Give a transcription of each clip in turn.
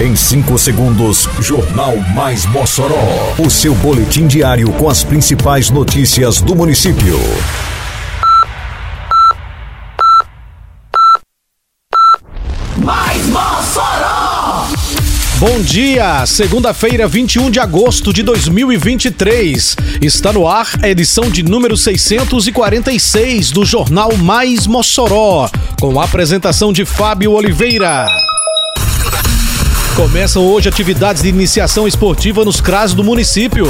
Em 5 segundos, Jornal Mais Mossoró. O seu boletim diário com as principais notícias do município. Mais Mossoró! Bom dia, segunda-feira, 21 de agosto de 2023. Está no ar a edição de número 646 do Jornal Mais Mossoró, com a apresentação de Fábio Oliveira. Começam hoje atividades de iniciação esportiva nos CRAS do município.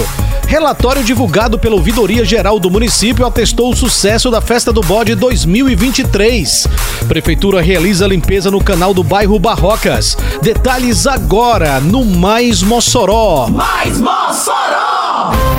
Relatório divulgado pela Ouvidoria Geral do município atestou o sucesso da Festa do Bode 2023. Prefeitura realiza limpeza no canal do bairro Barrocas. Detalhes agora no Mais Mossoró. Mais Mossoró!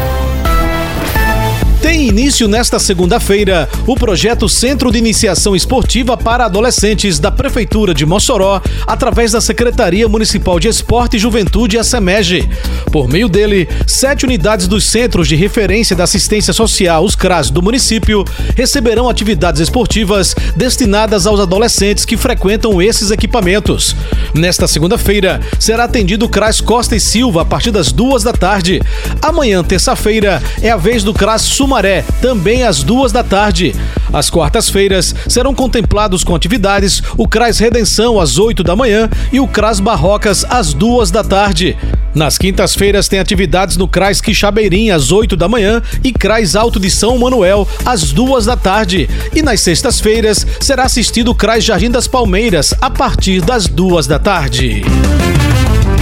Tem início nesta segunda-feira o projeto Centro de Iniciação Esportiva para Adolescentes da Prefeitura de Mossoró, através da Secretaria Municipal de Esporte e Juventude, a SEMEG. Por meio dele, sete unidades dos Centros de Referência da Assistência Social, os CRAS do município, receberão atividades esportivas destinadas aos adolescentes que frequentam esses equipamentos. Nesta segunda-feira, será atendido o CRAS Costa e Silva a partir das duas da tarde. Amanhã, terça-feira, é a vez do CRAS Sumaré Sumaré, também às duas da tarde. Às quartas-feiras serão contemplados com atividades o CRAS Redenção às oito da manhã e o CRAS Barrocas às duas da tarde. Nas quintas-feiras tem atividades no CRAS Quixabeirim às 8 da manhã e CRAS Alto de São Manuel às duas da tarde. E nas sextas-feiras será assistido o CRAS Jardim das Palmeiras a partir das duas da tarde.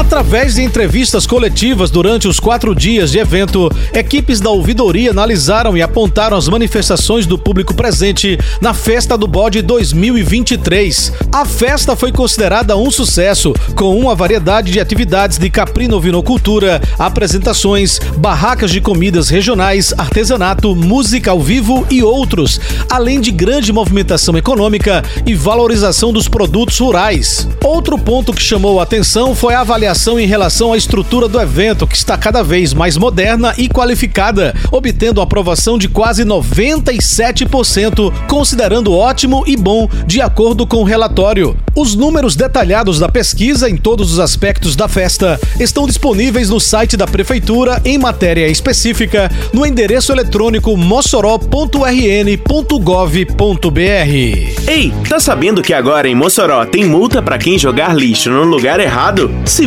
Através de entrevistas coletivas durante os quatro dias de evento, equipes da ouvidoria analisaram e apontaram as manifestações do público presente na Festa do Bode 2023. A festa foi considerada um sucesso, com uma variedade de atividades de caprino-vinocultura, apresentações, barracas de comidas regionais, artesanato, música ao vivo e outros, além de grande movimentação econômica e valorização dos produtos rurais. Outro ponto que chamou a atenção foi a avaliação avaliação em relação à estrutura do evento, que está cada vez mais moderna e qualificada, obtendo aprovação de quase 97%, considerando ótimo e bom, de acordo com o relatório. Os números detalhados da pesquisa em todos os aspectos da festa estão disponíveis no site da Prefeitura em matéria específica no endereço eletrônico mossoró.rn.gov.br. Ei, tá sabendo que agora em Mossoró tem multa para quem jogar lixo no lugar errado? Se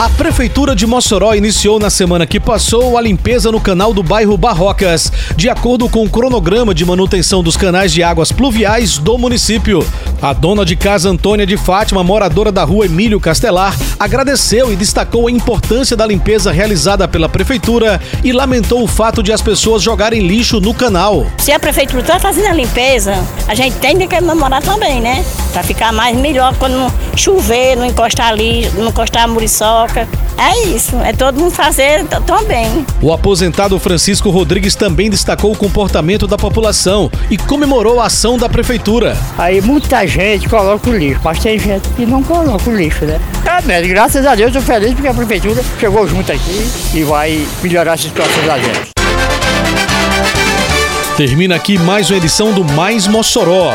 A Prefeitura de Mossoró iniciou na semana que passou a limpeza no canal do bairro Barrocas, de acordo com o cronograma de manutenção dos canais de águas pluviais do município. A dona de casa Antônia de Fátima, moradora da rua Emílio Castelar, agradeceu e destacou a importância da limpeza realizada pela Prefeitura e lamentou o fato de as pessoas jogarem lixo no canal. Se a Prefeitura está fazendo a limpeza, a gente tem de comemorar também, né? Para ficar mais melhor quando chover, não encostar ali, não encostar a muriçoca. É isso, é todo mundo fazer também. O aposentado Francisco Rodrigues também destacou o comportamento da população e comemorou a ação da prefeitura. Aí muita gente coloca o lixo, mas tem gente que não coloca o lixo, né? É mesmo, graças a Deus eu estou feliz porque a prefeitura chegou junto aqui e vai melhorar a situação da gente. Termina aqui mais uma edição do Mais Mossoró